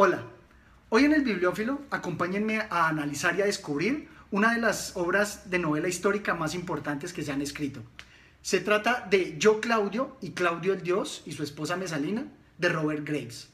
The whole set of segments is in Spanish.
Hola, hoy en el Bibliófilo acompáñenme a analizar y a descubrir una de las obras de novela histórica más importantes que se han escrito. Se trata de Yo Claudio y Claudio el Dios y su esposa Mesalina de Robert Graves.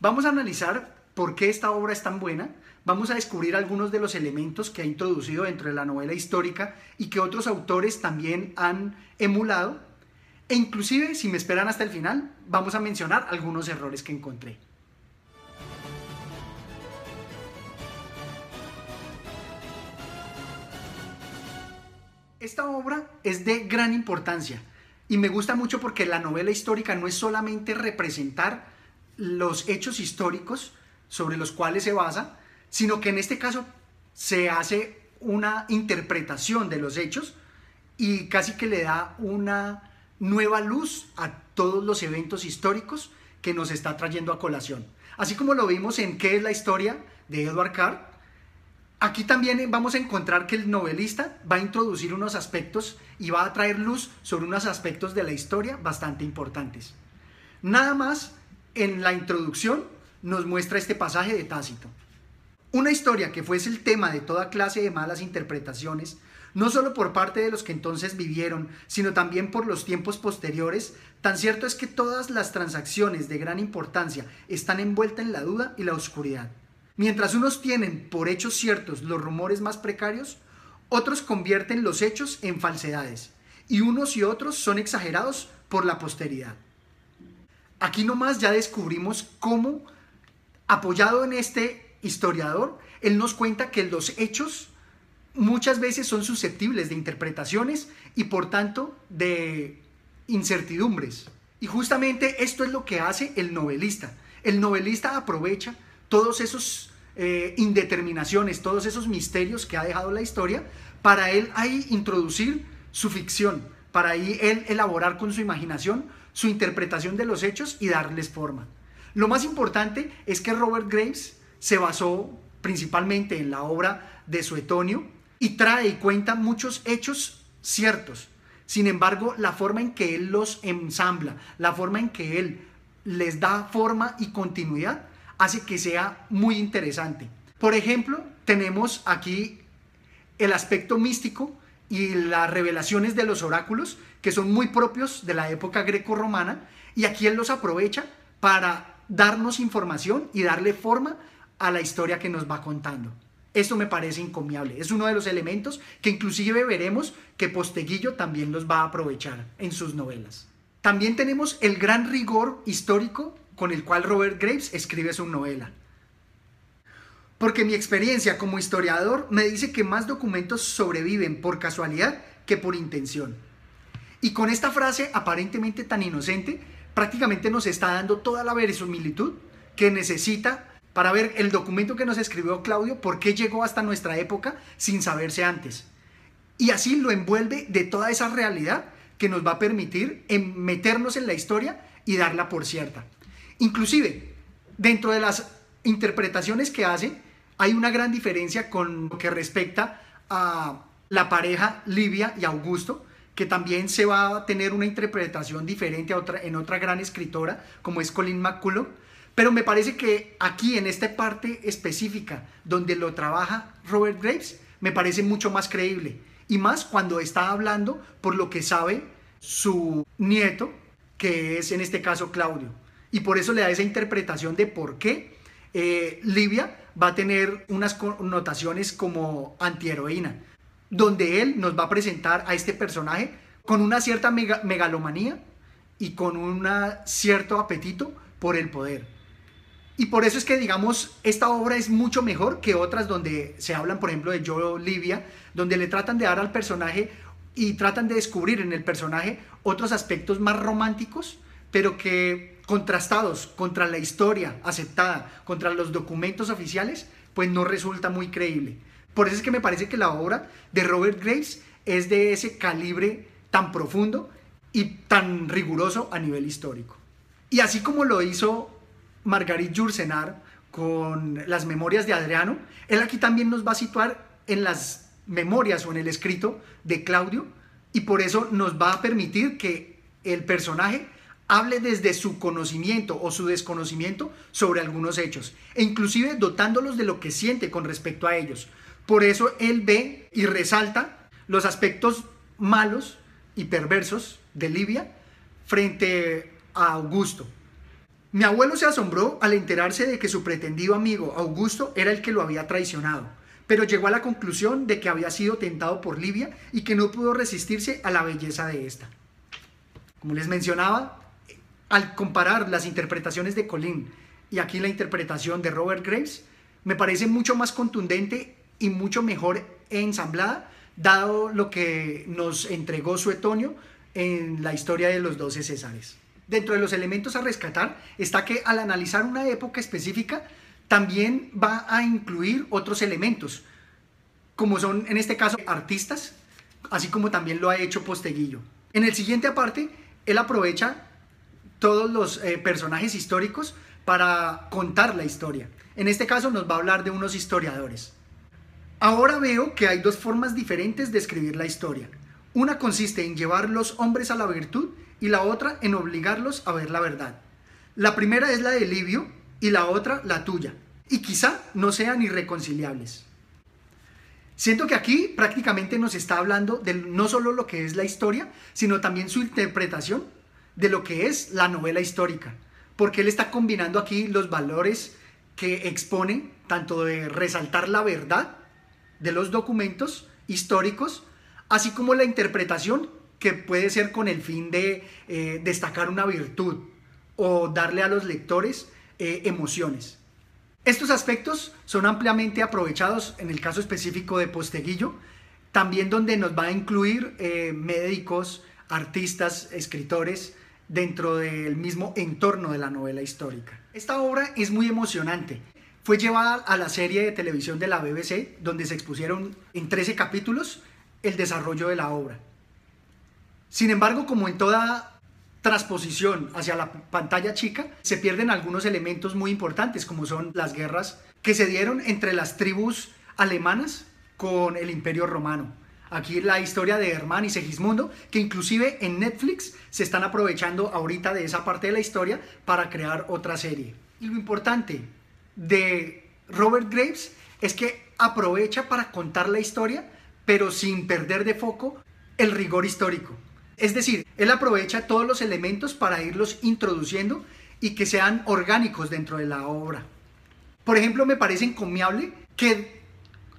Vamos a analizar por qué esta obra es tan buena, vamos a descubrir algunos de los elementos que ha introducido dentro de la novela histórica y que otros autores también han emulado, e inclusive, si me esperan hasta el final, vamos a mencionar algunos errores que encontré. Esta obra es de gran importancia y me gusta mucho porque la novela histórica no es solamente representar los hechos históricos sobre los cuales se basa, sino que en este caso se hace una interpretación de los hechos y casi que le da una nueva luz a todos los eventos históricos que nos está trayendo a colación. Así como lo vimos en ¿Qué es la historia? de Edward Carr, Aquí también vamos a encontrar que el novelista va a introducir unos aspectos y va a traer luz sobre unos aspectos de la historia bastante importantes. Nada más en la introducción nos muestra este pasaje de Tácito. Una historia que fuese el tema de toda clase de malas interpretaciones, no solo por parte de los que entonces vivieron, sino también por los tiempos posteriores, tan cierto es que todas las transacciones de gran importancia están envueltas en la duda y la oscuridad. Mientras unos tienen por hechos ciertos los rumores más precarios, otros convierten los hechos en falsedades, y unos y otros son exagerados por la posteridad. Aquí nomás ya descubrimos cómo, apoyado en este historiador, él nos cuenta que los hechos muchas veces son susceptibles de interpretaciones y por tanto de incertidumbres. Y justamente esto es lo que hace el novelista. El novelista aprovecha todos esos eh, indeterminaciones, todos esos misterios que ha dejado la historia, para él ahí introducir su ficción, para ahí él elaborar con su imaginación su interpretación de los hechos y darles forma. Lo más importante es que Robert Graves se basó principalmente en la obra de Suetonio y trae y cuenta muchos hechos ciertos. Sin embargo, la forma en que él los ensambla, la forma en que él les da forma y continuidad, hace que sea muy interesante. Por ejemplo, tenemos aquí el aspecto místico y las revelaciones de los oráculos, que son muy propios de la época greco-romana, y aquí él los aprovecha para darnos información y darle forma a la historia que nos va contando. Esto me parece encomiable, es uno de los elementos que inclusive veremos que Posteguillo también los va a aprovechar en sus novelas. También tenemos el gran rigor histórico con el cual Robert Graves escribe su novela. Porque mi experiencia como historiador me dice que más documentos sobreviven por casualidad que por intención. Y con esta frase aparentemente tan inocente, prácticamente nos está dando toda la verosimilitud que necesita para ver el documento que nos escribió Claudio, por qué llegó hasta nuestra época sin saberse antes. Y así lo envuelve de toda esa realidad que nos va a permitir meternos en la historia y darla por cierta. Inclusive, dentro de las interpretaciones que hace, hay una gran diferencia con lo que respecta a la pareja Livia y Augusto, que también se va a tener una interpretación diferente a otra, en otra gran escritora, como es Colin McCullough. Pero me parece que aquí, en esta parte específica, donde lo trabaja Robert Graves, me parece mucho más creíble. Y más cuando está hablando por lo que sabe su nieto, que es en este caso Claudio. Y por eso le da esa interpretación de por qué eh, va a tener unas connotaciones como antiheroína, donde él nos va a presentar a este personaje con una cierta megalomanía y con un cierto apetito por el poder. Y por eso es que, digamos, esta obra es mucho mejor que otras donde se hablan, por ejemplo, de Yo Livia, donde le tratan de dar al personaje y tratan de descubrir en el personaje otros aspectos más románticos, pero que contrastados contra la historia aceptada, contra los documentos oficiales, pues no resulta muy creíble. Por eso es que me parece que la obra de Robert Graves es de ese calibre tan profundo y tan riguroso a nivel histórico. Y así como lo hizo Margarit Jursenar con las memorias de Adriano, él aquí también nos va a situar en las memorias o en el escrito de Claudio y por eso nos va a permitir que el personaje hable desde su conocimiento o su desconocimiento sobre algunos hechos, e inclusive dotándolos de lo que siente con respecto a ellos. Por eso él ve y resalta los aspectos malos y perversos de Livia frente a Augusto. Mi abuelo se asombró al enterarse de que su pretendido amigo Augusto era el que lo había traicionado, pero llegó a la conclusión de que había sido tentado por Livia y que no pudo resistirse a la belleza de esta. Como les mencionaba, al comparar las interpretaciones de Colin y aquí la interpretación de Robert Graves, me parece mucho más contundente y mucho mejor ensamblada, dado lo que nos entregó Suetonio en la historia de los doce Césares. Dentro de los elementos a rescatar está que al analizar una época específica, también va a incluir otros elementos, como son en este caso artistas, así como también lo ha hecho Posteguillo. En el siguiente aparte, él aprovecha todos los eh, personajes históricos para contar la historia. En este caso nos va a hablar de unos historiadores. Ahora veo que hay dos formas diferentes de escribir la historia. Una consiste en llevar los hombres a la virtud y la otra en obligarlos a ver la verdad. La primera es la de Livio y la otra la tuya. Y quizá no sean irreconciliables. Siento que aquí prácticamente nos está hablando de no solo lo que es la historia, sino también su interpretación de lo que es la novela histórica. Porque él está combinando aquí los valores que expone, tanto de resaltar la verdad de los documentos históricos, así como la interpretación que puede ser con el fin de eh, destacar una virtud o darle a los lectores eh, emociones. Estos aspectos son ampliamente aprovechados en el caso específico de Posteguillo, también donde nos va a incluir eh, médicos, artistas, escritores dentro del mismo entorno de la novela histórica. Esta obra es muy emocionante fue llevada a la serie de televisión de la BBC, donde se expusieron en 13 capítulos el desarrollo de la obra. Sin embargo, como en toda transposición hacia la pantalla chica, se pierden algunos elementos muy importantes, como son las guerras que se dieron entre las tribus alemanas con el imperio romano. Aquí la historia de Hermann y Segismundo, que inclusive en Netflix se están aprovechando ahorita de esa parte de la historia para crear otra serie. Y lo importante, de Robert Graves es que aprovecha para contar la historia, pero sin perder de foco el rigor histórico. Es decir, él aprovecha todos los elementos para irlos introduciendo y que sean orgánicos dentro de la obra. Por ejemplo, me parece encomiable que,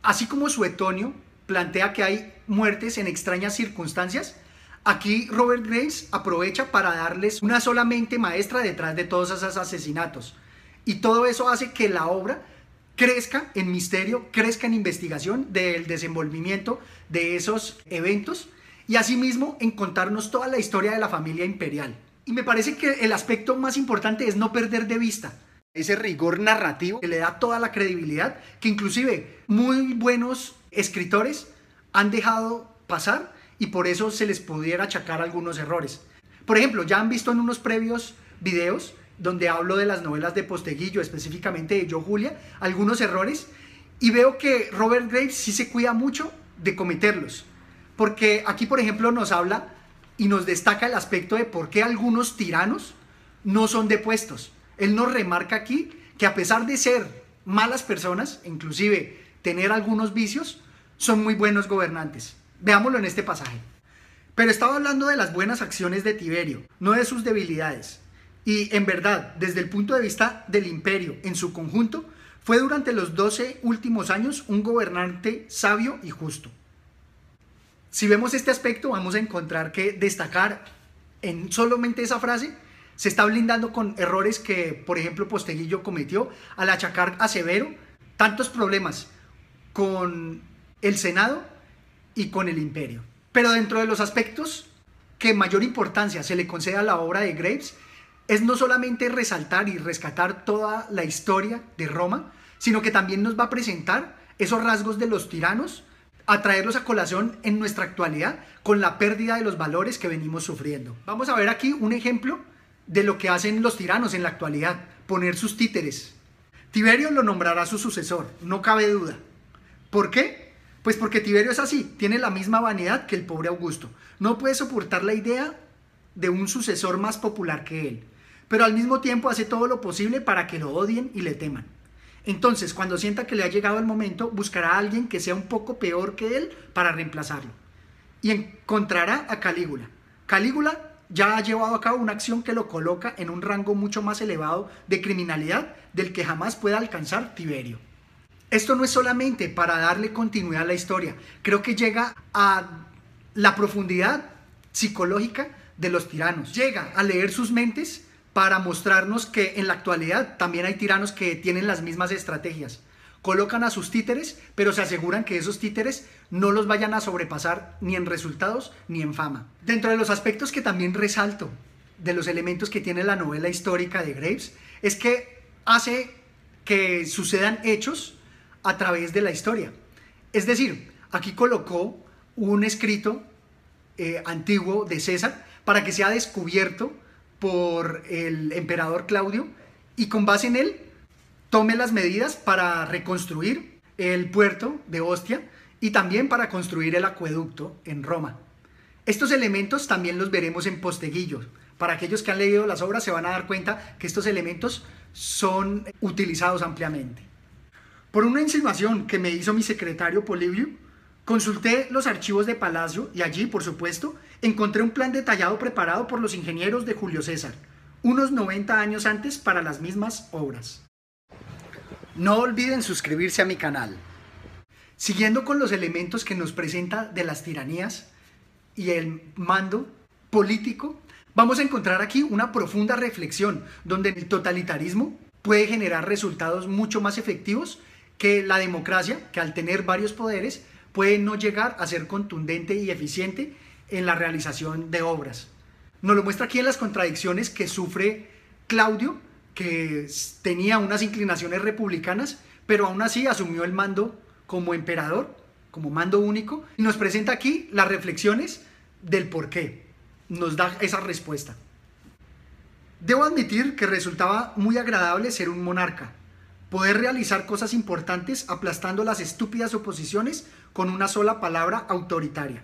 así como Suetonio plantea que hay muertes en extrañas circunstancias, aquí Robert Graves aprovecha para darles una solamente maestra detrás de todos esos asesinatos. Y todo eso hace que la obra crezca en misterio, crezca en investigación del desenvolvimiento de esos eventos y asimismo en contarnos toda la historia de la familia imperial. Y me parece que el aspecto más importante es no perder de vista ese rigor narrativo que le da toda la credibilidad que inclusive muy buenos escritores han dejado pasar y por eso se les pudiera achacar algunos errores. Por ejemplo, ya han visto en unos previos videos donde hablo de las novelas de Posteguillo, específicamente de Yo Julia, algunos errores, y veo que Robert Graves sí se cuida mucho de cometerlos. Porque aquí, por ejemplo, nos habla y nos destaca el aspecto de por qué algunos tiranos no son depuestos. Él nos remarca aquí que a pesar de ser malas personas, inclusive tener algunos vicios, son muy buenos gobernantes. Veámoslo en este pasaje. Pero estaba hablando de las buenas acciones de Tiberio, no de sus debilidades. Y en verdad, desde el punto de vista del imperio en su conjunto, fue durante los 12 últimos años un gobernante sabio y justo. Si vemos este aspecto, vamos a encontrar que destacar en solamente esa frase se está blindando con errores que, por ejemplo, Posteguillo cometió al achacar a Severo tantos problemas con el Senado y con el imperio. Pero dentro de los aspectos que mayor importancia se le concede a la obra de Graves es no solamente resaltar y rescatar toda la historia de Roma, sino que también nos va a presentar esos rasgos de los tiranos, a traerlos a colación en nuestra actualidad con la pérdida de los valores que venimos sufriendo. Vamos a ver aquí un ejemplo de lo que hacen los tiranos en la actualidad, poner sus títeres. Tiberio lo nombrará su sucesor, no cabe duda. ¿Por qué? Pues porque Tiberio es así, tiene la misma vanidad que el pobre Augusto. No puede soportar la idea de un sucesor más popular que él, pero al mismo tiempo hace todo lo posible para que lo odien y le teman. Entonces, cuando sienta que le ha llegado el momento, buscará a alguien que sea un poco peor que él para reemplazarlo. Y encontrará a Calígula. Calígula ya ha llevado a cabo una acción que lo coloca en un rango mucho más elevado de criminalidad del que jamás pueda alcanzar Tiberio. Esto no es solamente para darle continuidad a la historia, creo que llega a la profundidad psicológica de los tiranos. Llega a leer sus mentes para mostrarnos que en la actualidad también hay tiranos que tienen las mismas estrategias. Colocan a sus títeres, pero se aseguran que esos títeres no los vayan a sobrepasar ni en resultados ni en fama. Dentro de los aspectos que también resalto de los elementos que tiene la novela histórica de Graves es que hace que sucedan hechos a través de la historia. Es decir, aquí colocó un escrito eh, antiguo de César para que sea descubierto por el emperador Claudio y con base en él tome las medidas para reconstruir el puerto de Ostia y también para construir el acueducto en Roma. Estos elementos también los veremos en Posteguillo. Para aquellos que han leído las obras se van a dar cuenta que estos elementos son utilizados ampliamente. Por una insinuación que me hizo mi secretario Polibio, consulté los archivos de Palacio y allí, por supuesto, encontré un plan detallado preparado por los ingenieros de Julio César, unos 90 años antes para las mismas obras. No olviden suscribirse a mi canal. Siguiendo con los elementos que nos presenta de las tiranías y el mando político, vamos a encontrar aquí una profunda reflexión donde el totalitarismo puede generar resultados mucho más efectivos que la democracia, que al tener varios poderes puede no llegar a ser contundente y eficiente en la realización de obras. Nos lo muestra aquí en las contradicciones que sufre Claudio, que tenía unas inclinaciones republicanas, pero aún así asumió el mando como emperador, como mando único, y nos presenta aquí las reflexiones del por qué. Nos da esa respuesta. Debo admitir que resultaba muy agradable ser un monarca, poder realizar cosas importantes aplastando las estúpidas oposiciones con una sola palabra autoritaria.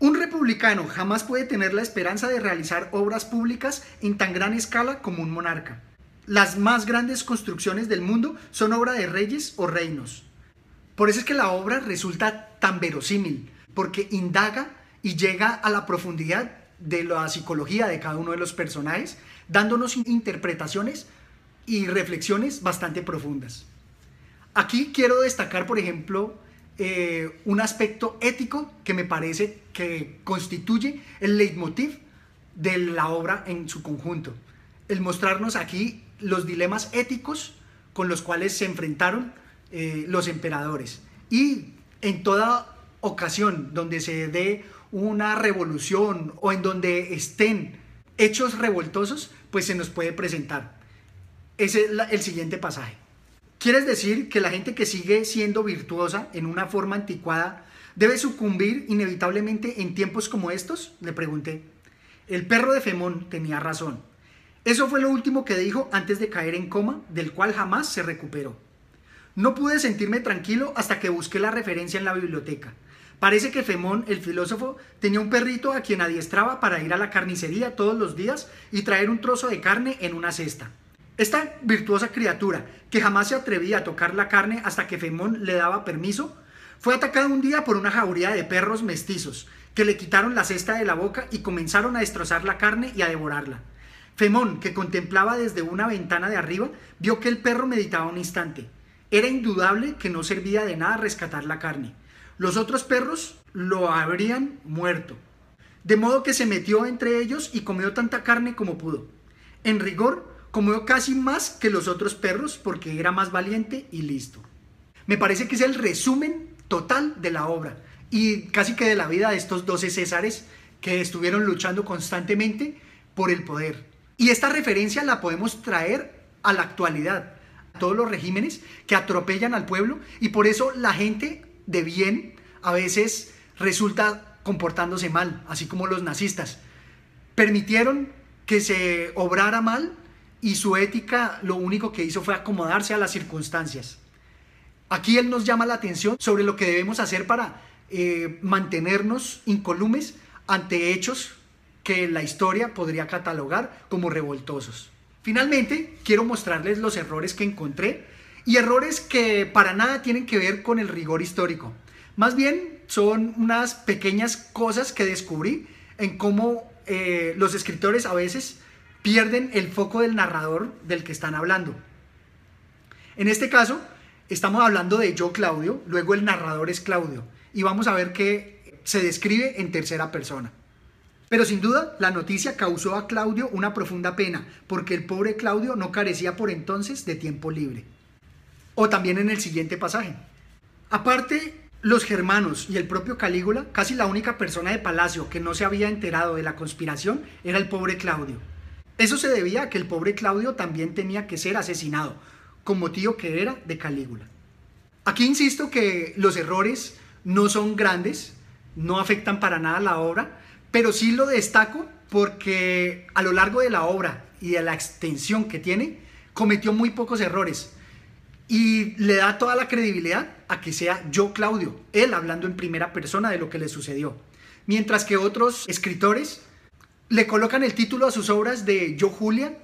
Un republicano jamás puede tener la esperanza de realizar obras públicas en tan gran escala como un monarca. Las más grandes construcciones del mundo son obra de reyes o reinos. Por eso es que la obra resulta tan verosímil, porque indaga y llega a la profundidad de la psicología de cada uno de los personajes, dándonos interpretaciones y reflexiones bastante profundas. Aquí quiero destacar, por ejemplo, eh, un aspecto ético que me parece que constituye el leitmotiv de la obra en su conjunto. El mostrarnos aquí los dilemas éticos con los cuales se enfrentaron eh, los emperadores. Y en toda ocasión donde se dé una revolución o en donde estén hechos revoltosos, pues se nos puede presentar. Ese es el siguiente pasaje. ¿Quieres decir que la gente que sigue siendo virtuosa en una forma anticuada debe sucumbir inevitablemente en tiempos como estos? Le pregunté. El perro de Femón tenía razón. Eso fue lo último que dijo antes de caer en coma, del cual jamás se recuperó. No pude sentirme tranquilo hasta que busqué la referencia en la biblioteca. Parece que Femón, el filósofo, tenía un perrito a quien adiestraba para ir a la carnicería todos los días y traer un trozo de carne en una cesta. Esta virtuosa criatura, que jamás se atrevía a tocar la carne hasta que Femón le daba permiso, fue atacada un día por una jauría de perros mestizos, que le quitaron la cesta de la boca y comenzaron a destrozar la carne y a devorarla. Femón, que contemplaba desde una ventana de arriba, vio que el perro meditaba un instante. Era indudable que no servía de nada rescatar la carne. Los otros perros lo habrían muerto. De modo que se metió entre ellos y comió tanta carne como pudo. En rigor, comió casi más que los otros perros porque era más valiente y listo. Me parece que es el resumen total de la obra y casi que de la vida de estos 12 césares que estuvieron luchando constantemente por el poder. Y esta referencia la podemos traer a la actualidad, a todos los regímenes que atropellan al pueblo y por eso la gente de bien a veces resulta comportándose mal, así como los nazistas. Permitieron que se obrara mal y su ética lo único que hizo fue acomodarse a las circunstancias. Aquí él nos llama la atención sobre lo que debemos hacer para eh, mantenernos incolumes ante hechos que la historia podría catalogar como revoltosos. Finalmente, quiero mostrarles los errores que encontré y errores que para nada tienen que ver con el rigor histórico. Más bien son unas pequeñas cosas que descubrí en cómo eh, los escritores a veces pierden el foco del narrador del que están hablando. En este caso, estamos hablando de yo Claudio, luego el narrador es Claudio, y vamos a ver que se describe en tercera persona. Pero sin duda, la noticia causó a Claudio una profunda pena, porque el pobre Claudio no carecía por entonces de tiempo libre. O también en el siguiente pasaje. Aparte, los germanos y el propio Calígula, casi la única persona de palacio que no se había enterado de la conspiración era el pobre Claudio. Eso se debía a que el pobre Claudio también tenía que ser asesinado, como tío que era de Calígula. Aquí insisto que los errores no son grandes, no afectan para nada la obra, pero sí lo destaco porque a lo largo de la obra y de la extensión que tiene, cometió muy pocos errores y le da toda la credibilidad a que sea yo Claudio, él hablando en primera persona de lo que le sucedió. Mientras que otros escritores le colocan el título a sus obras de yo Julia,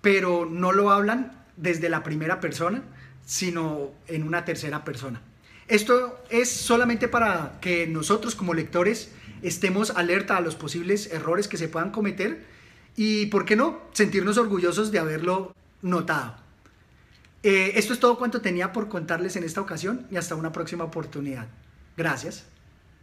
pero no lo hablan desde la primera persona, sino en una tercera persona. Esto es solamente para que nosotros como lectores estemos alerta a los posibles errores que se puedan cometer y, ¿por qué no?, sentirnos orgullosos de haberlo notado. Eh, esto es todo cuanto tenía por contarles en esta ocasión y hasta una próxima oportunidad. Gracias.